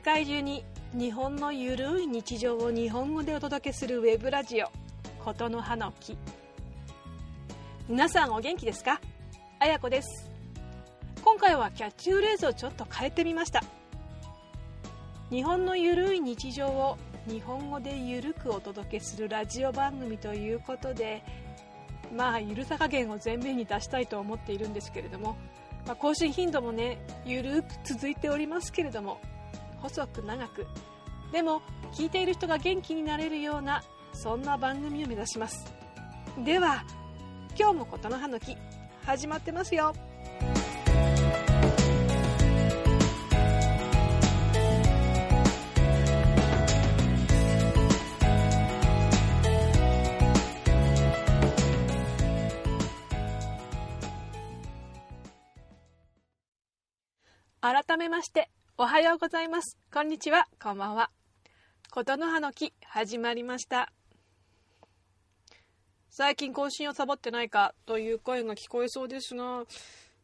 世界中に日本のゆるい日常を日本語でお届けするウェブラジオ琴の葉の木皆さんお元気ですか？あやこです。今回はキャッチフレーズをちょっと変えてみました。日本のゆるい日常を日本語でゆるくお届けするラジオ番組ということでまあゆるさ加減を前面に出したいと思っているんですけれども、まあ、更新頻度もねゆるく続いておりますけれども細く長く。でも聞いている人が元気になれるようなそんな番組を目指します。では今日も琴の葉の木始まってますよ。改めましておはようございます。こんにちは。こんばんは。琴の葉の木始まりました。最近更新をサボってないかという声が聞こえそうですが、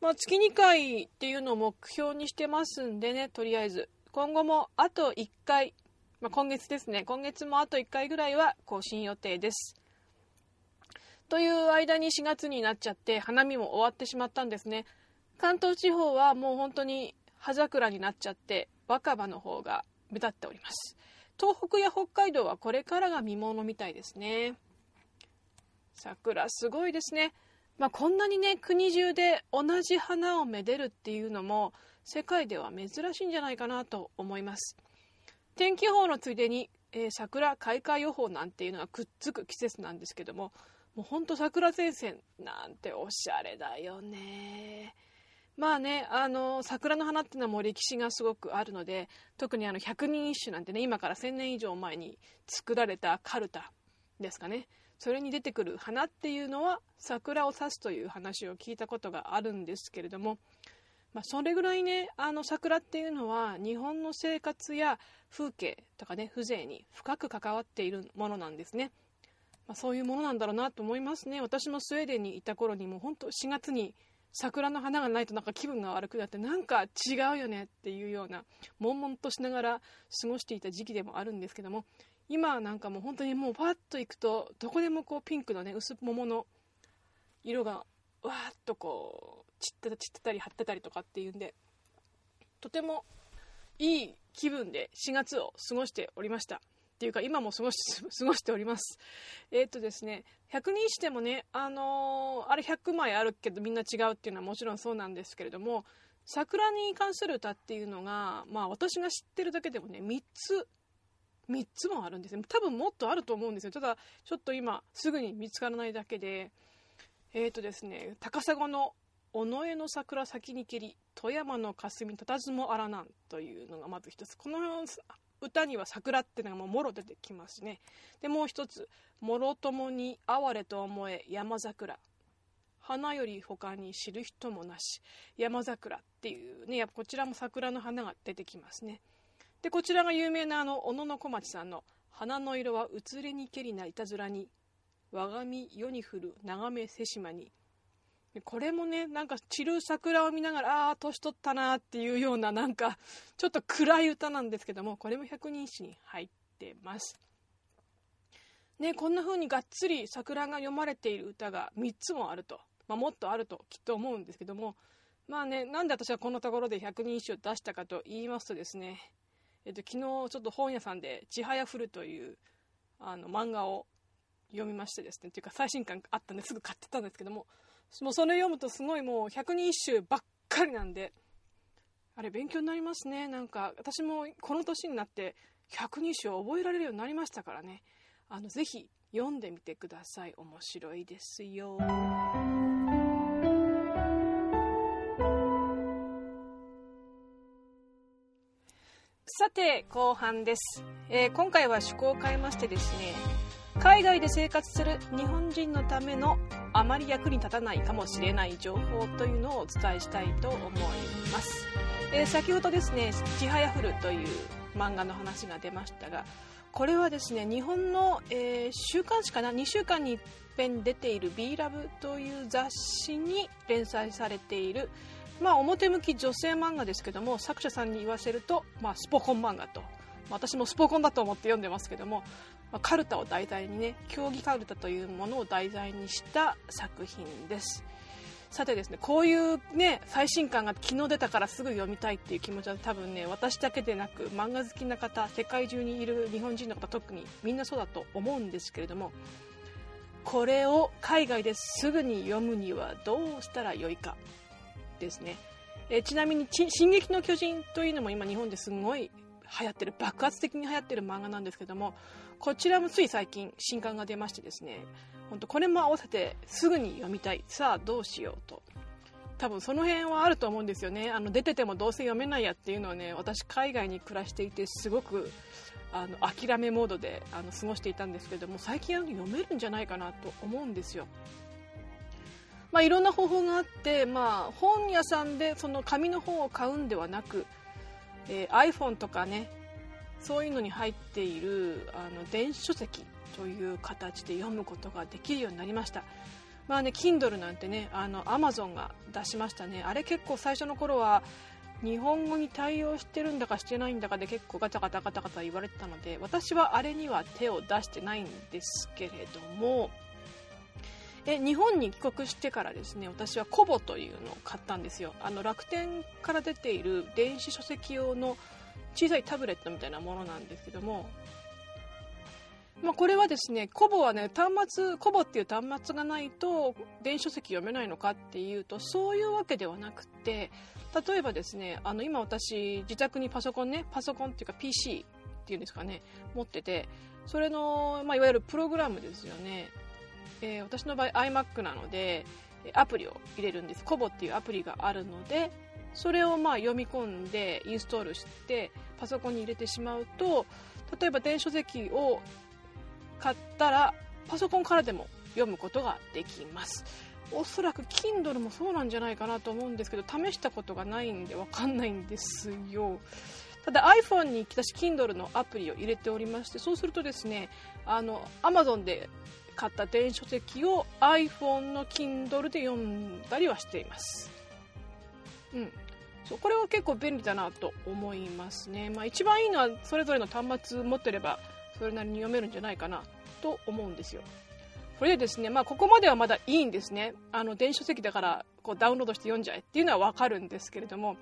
まあ、月2回っていうのを目標にしてますんでねとりあえず。今後もあと1回、まあ、今月ですね。今月もあと1回ぐらいは更新予定です。という間に4月になっちゃって花見も終わってしまったんですね。関東地方はもう本当に葉桜になっちゃって若葉の方が目立っております。東北や北海道はこれからが見ものみたいですね。桜すごいですね。まあ、こんなにね国中で同じ花をめでるっていうのも世界では珍しいんじゃないかなと思います。天気予報のついでに、えー、桜開花予報なんていうのがくっつく季節なんですけどももうほんと桜前線なんておしゃれだよね。まあね、あの桜の花っていうのはもう歴史がすごくあるので特にあの百人一首なんてね今から1000年以上前に作られたカルタですかねそれに出てくる花っていうのは桜を指すという話を聞いたことがあるんですけれども、まあ、それぐらいねあの桜っていうのは日本の生活や風景とかね風情に深く関わっているものなんですね。まあ、そういうものなんだろうなと思いますね私もスウェーデンにいた頃にも本当4月に桜の花がないとなんか気分が悪くなってなんか違うよね。っていうような悶々としながら過ごしていた時期でもあるんですけども今なんかもう本当にもうパッと行くとどこでもこうピンクのね薄桃の色がわーっとこう散ってた散ってたり張ってたりとかっていうんでとてもいい気分で4月を過ごしておりました。ていうか今も過ごし 過ごしております。えー、っとですね100人してもねあのー、あれ100枚あるけどみんな違うっていうのはもちろんそうなんですけれども桜に関する歌っていうのがまあ私が知ってるだけでもね3つ3つもあるんですね。多分もっとあると思うんですよ。ただちょっと今すぐに見つからないだけで。えっ、ー、とですね高砂の尾上の桜先に蹴り富山の霞たたずもあらなんというのがまず一つ。この歌には桜ってのがもうもろ出てきますね。でもう一つ「もろともに哀れと思え山桜」花より他に知る人もなし山桜っていうねやっぱこちらも桜の花が出てきますね。でこちらが有名なあの小野小町さんの「花の色は移れにけりないたずらに我が身世に降る長め瀬島に」これもねなんか散る桜を見ながらああ年取ったなっていうようななんかちょっと暗い歌なんですけどもこれも百人一首に入ってます。ねこんな風にがっつり桜が読まれている歌が3つもあると、まあ、もっとあるときっと思うんですけども。まあねなんで私はこのところで百人一首を出したかと言いますとですね。えっと、昨日ちょっと本屋さんで「ちはやふる」というあの漫画を読みましてですね。っていうか最新刊あったんですぐ買ってたんですけども。もうそれ読むとすごいもう百人一首ばっかりなんであれ勉強になりますね。なんか私もこの年になって百人一首を覚えられるようになりましたからね。あのぜひ読んでみてください。面白いですよ。さて後半です、えー、今回は趣向を変えましてですね海外で生活する日本人のためのあまり役に立たないかもしれない情報というのをお伝えしたいと思います、えー、先ほどですね「ちはやふる」という漫画の話が出ましたがこれはですね日本の、えー、週刊誌かな？2週間に一遍出ている「B ラブという雑誌に連載されているまあ表向き女性漫画ですけども作者さんに言わせると、まあ、スポコン漫画と、私もスポコンだと思って読んでますけども、まあ、カルタを題材にね競技カルタというものを題材にした作品です。さてですねこういうね最新刊が昨日出たからすぐ読みたいっていう気持ちは多分ね私だけでなく漫画好きな方世界中にいる日本人の方特にみんなそうだと思うんですけれどもこれを海外ですぐに読むにはどうしたらよいかですね。えちなみに「進撃の巨人」というのも今日本ですごい流行ってる爆発的に流行ってる漫画なんですけどもこちらもつい最近新刊が出ましてですね本当これも合わせてすぐに読みたい。さあどうしようと。多分その辺はあると思うんですよね。あの出ててもどうせ読めないやっていうのはね私海外に暮らしていてすごくあの諦めモードであの過ごしていたんですけども最近読めるんじゃないかなと思うんですよ。まあ、いろんな方法があって、まあ、本屋さんでその紙の本を買うんではなく、えー、iPhone とかねそういうのに入っているあの電子書籍という形で読むことができるようになりました。まあね Kindle なんてねあの Amazon が出しましたね。あれ結構最初の頃は日本語に対応してるんだかしてないんだかで結構ガタガタガタガタ言われてたので私はあれには手を出してないんですけれどもえ日本に帰国してからですね私はコボというのを買ったんですよあの楽天から出ている電子書籍用の小さいタブレットみたいなものなんですけどもまあ、これはですね、コボはね、端末、コボっていう端末がないと電子書籍読めないのかっていうと、そういうわけではなくて、例えばですね、あの、今私、自宅にパソコンね、パソコンっていうか PC っていうんですかね、持ってて、それの、まあ、いわゆるプログラムですよね。えー、私の場合 iMac なので、アプリを入れるんです。コボっていうアプリがあるので、それをまあ読み込んでインストールしてパソコンに入れてしまうと例えば電子書籍を買ったらパソコンからでも読むことができますおそらく Kindle もそうなんじゃないかなと思うんですけど試したことがないんでわかんないんですよただ iPhone に私 Kindle のアプリを入れておりましてそうするとですねあの Amazon で買った電子書籍を iPhone の Kindle で読んだりはしていますうんそうこれは結構便利だなと思いますね、まあ、一番いいのはそれぞれの端末持ってればそれなりに読めるんじゃないかなと思うんですよ。これでですね、まあ、ここまではまだいいんですね。あの、電子書籍だからこうダウンロードして読んじゃえっていうのはわかるんですけれども、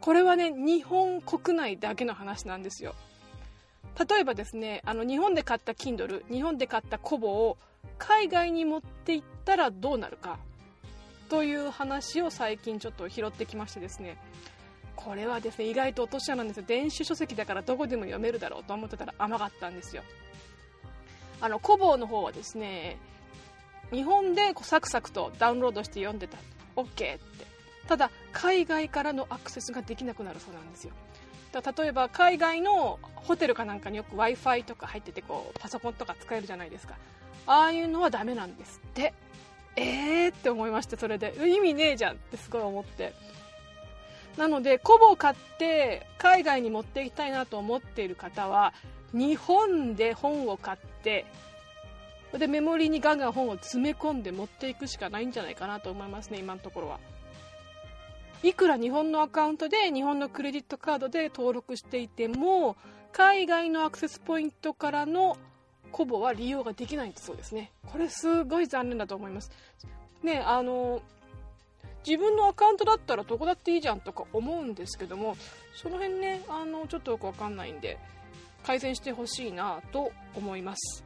これはね、日本国内だけの話なんですよ。例えばですね、あの、日本で買った Kindle、日本で買ったコボを海外に持って行ったらどうなるかという話を最近ちょっと拾ってきましてですね、これはですね、意外と落とし穴なんですよ。電子書籍だからどこでも読めるだろうと思ってたら甘かったんですよ。あの、コボの方はですね、日本でサクサクとダウンロードして読んでた。OK って。ただ、海外からのアクセスができなくなるそうなんですよ。だ例えば、海外のホテルかなんかによく Wi-Fi とか入ってて、こう、パソコンとか使えるじゃないですか。ああいうのはダメなんですって。えーって思いまして、それで。意味ねえじゃんってすごい思って。なので、コボを買って海外に持っていきたいなと思っている方は、日本で本を買って、で、メモリにガンガン本を詰め込んで持っていくしかないんじゃないかなと思いますね、今のところは。いくら日本のアカウントで日本のクレジットカードで登録していても、海外のアクセスポイントからのコボは利用ができないそうですね。これすごい残念だと思います。ね、あの、自分のアカウントだったらどこだっていいじゃんとか思うんですけどもその辺ねあのちょっとよくわかんないんで改善してほしいなと思います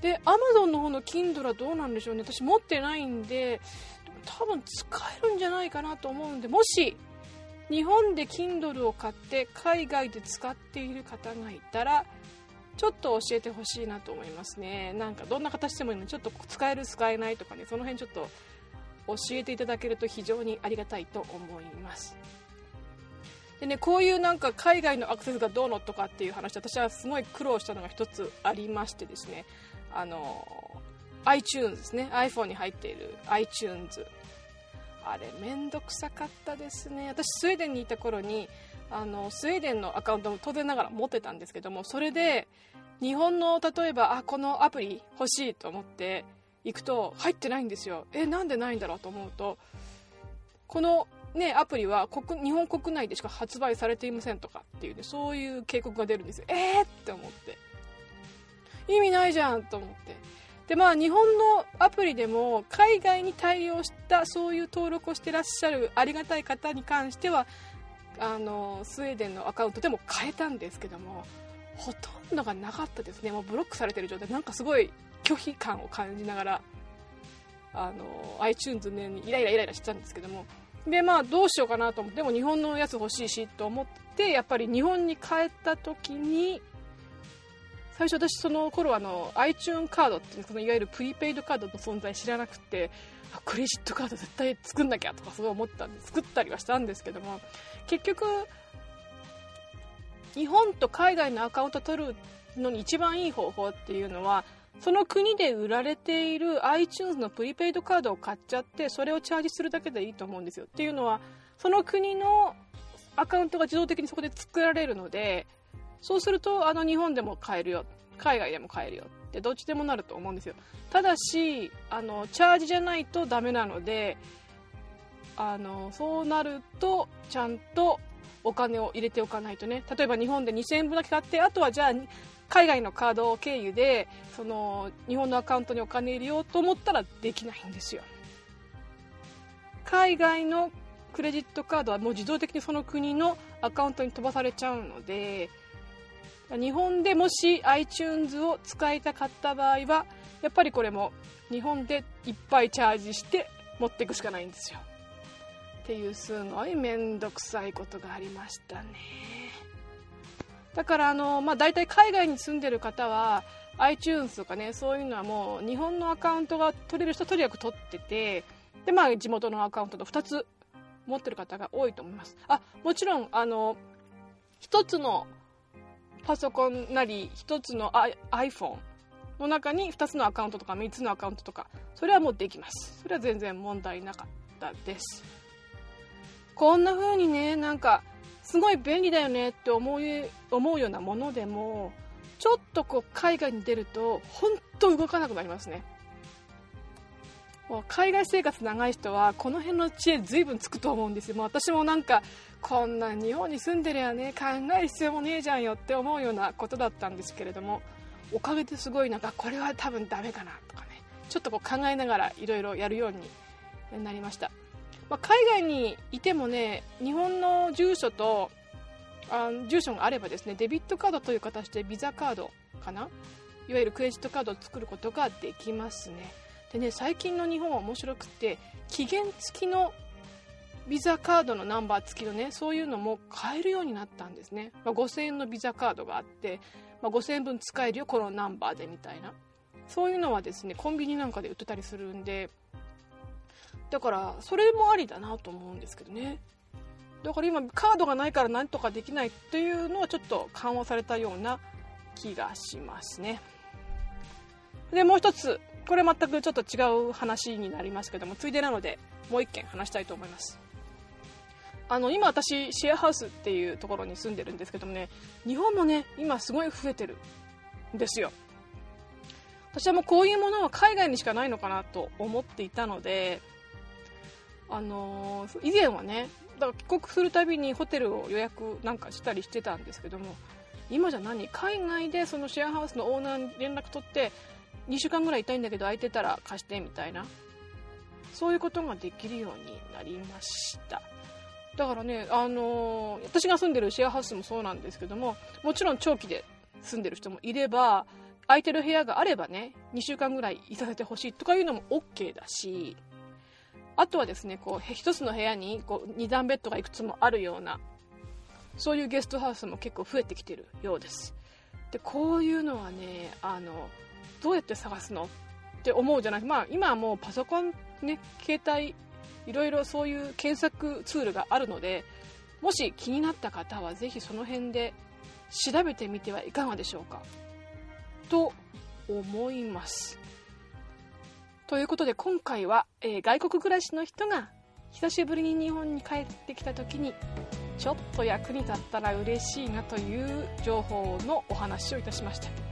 で Amazon の方の Kindle はどうなんでしょうね私持ってないんで多分使えるんじゃないかなと思うんでもし日本で Kindle を買って海外で使っている方がいたらちょっと教えてほしいなと思いますね。なんかどんな形でもいいのちょっと使える使えないとかねその辺ちょっと教えていただけると非常にありがたいと思います。でねこういうなんか海外のアクセスがどうのとかっていう話私はすごい苦労したのが一つありましてですね。あの iTunes ですね iPhone に入っている iTunes あれめんどくさかったですね私スウェーデンにいた頃にあのスウェーデンのアカウントも当然ながら持ってたんですけどもそれで日本の例えばあこのアプリ欲しいと思って行くと入ってないんですよえなんでないんだろうと思うとこのね、アプリは国日本国内でしか発売されていませんとかっていうね、そういう警告が出るんですよ。えーって思って。意味ないじゃんと思って。で、まあ日本のアプリでも海外に対応したそういう登録をしてらっしゃるありがたい方に関しては、あの、スウェーデンのアカウントでも変えたんですけども、ほとんどがなかったですね。もうブロックされてる状態。なんかすごい拒否感を感じながら、あの、iTunes ね、イライライライラしてたんですけども、でまあどうしようかなと思ってでも日本のやつ欲しいしと思ってやっぱり日本に帰った時に最初私その頃あの iTunes カードっていうそのいわゆるプリペイドカードの存在知らなくてクレジットカード絶対作んなきゃとかすごい思ったんで作ったりはしたんですけども結局日本と海外のアカウント取るのに一番いい方法っていうのはその国で売られている iTunes のプリペイドカードを買っちゃってそれをチャージするだけでいいと思うんですよ。っていうのはその国のアカウントが自動的にそこで作られるのでそうするとあの日本でも買えるよ。海外でも買えるよ。ってどっちでもなると思うんですよ。ただしあのチャージじゃないとダメなのであのそうなるとちゃんとお金を入れておかないとね。例えば日本で2000円分だけ買ってあとはじゃあ海外のカード経由でその日本のアカウントにお金入れようと思ったらできないんですよ。海外のクレジットカードはもう自動的にその国のアカウントに飛ばされちゃうので日本でもし iTunes を使いたかった場合はやっぱりこれも日本でいっぱいチャージして持っていくしかないんですよ。っていうすごい面倒くさいことがありましたね。だからあの、まあ、大体海外に住んでる方は iTunes とかねそういうのはもう日本のアカウントが取れる人とにかく取っててで、まあ、地元のアカウントと2つ持ってる方が多いと思います。あもちろんあの1つのパソコンなり1つの iPhone の中に2つのアカウントとか3つのアカウントとかそれはもうできます。それは全然問題なかったです。こんな風にねなんかすごい便利だよねって思う思うようなものでもちょっとこう海外に出ると本当動かなくなりますね。海外生活長い人はこの辺の知恵随分つくと思うんですよ。もう私もなんかこんな日本に住んでりゃね考える必要もねえじゃんよって思うようなことだったんですけれどもおかげですごいなんかこれは多分ダメかなとかねちょっとこう考えながらいろいろやるようになりました。まあ、海外にいてもね日本の住所とあ住所があればですねデビットカードという形でビザカードかないわゆるクレジットカードを作ることができますね。でね最近の日本は面白くて期限付きのビザカードのナンバー付きのねそういうのも買えるようになったんですね、まあ、5000円のビザカードがあって、まあ、5000円分使えるよこのナンバーでみたいな。そういうのはですねコンビニなんかで売ってたりするんでだからそれもありだなと思うんですけどね。だから今カードがないから何とかできないというのはちょっと緩和されたような気がしますね。でもう一つ。これ全くちょっと違う話になりますけどもついでなのでもう一件話したいと思います。あの今私シェアハウスっていうところに住んでるんですけどもね日本もね今すごい増えてるんですよ。私はもうこういうものは海外にしかないのかなと思っていたのであのー、以前はねだから帰国するたびにホテルを予約なんかしたりしてたんですけども今じゃ何？海外でそのシェアハウスのオーナーに連絡取って2週間ぐらいいたいんだけど空いてたら貸してみたいな。そういうことができるようになりました。だからね、あのー、私が住んでるシェアハウスもそうなんですけどももちろん長期で住んでる人もいれば空いてる部屋があればね2週間ぐらいいさせてほしいとかいうのも OK だしあとはですねこう一つの部屋にこう2段ベッドがいくつもあるようなそういうゲストハウスも結構増えてきてるようです。でこういうのはねあのどうやって探すの？って思うじゃない？まあ今はもうパソコンね携帯いろいろそういう検索ツールがあるのでもし気になった方はぜひその辺で調べてみてはいかがでしょうか？と思います。ということで今回は、えー、外国暮らしの人が久しぶりに日本に帰ってきた時にちょっと役に立ったら嬉しいなという情報のお話をいたしました。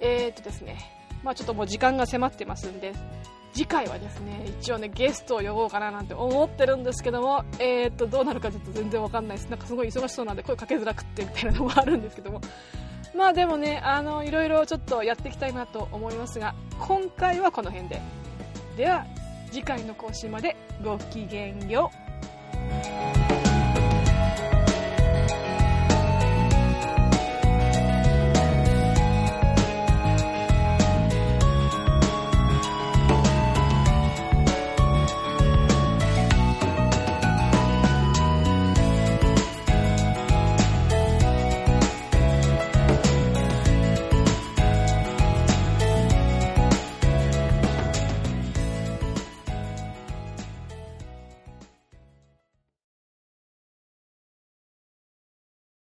えー、っとですねまあちょっともう時間が迫ってますんで次回はですね一応ねゲストを呼ぼうかななんて思ってるんですけどもえー、っとどうなるかちょっと全然わかんないです。なんかすごい忙しそうなんで声かけづらくってみたいなのもあるんですけども。まあでもねあのいろいろちょっとやっていきたいなと思いますが今回はこの辺で。では次回の更新までごきげんよう。